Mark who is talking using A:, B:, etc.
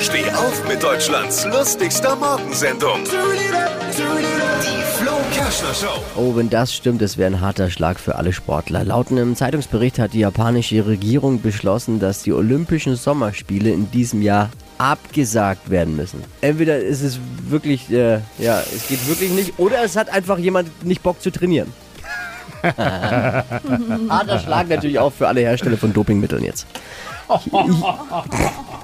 A: Steh auf mit Deutschlands lustigster Morgensendung. Die Flo Show.
B: Oh, wenn das stimmt, es wäre ein harter Schlag für alle Sportler. Laut einem Zeitungsbericht hat die japanische Regierung beschlossen, dass die Olympischen Sommerspiele in diesem Jahr abgesagt werden müssen. Entweder ist es wirklich, äh, ja, es geht wirklich nicht, oder es hat einfach jemand nicht Bock zu trainieren. harter Schlag natürlich auch für alle Hersteller von Dopingmitteln jetzt.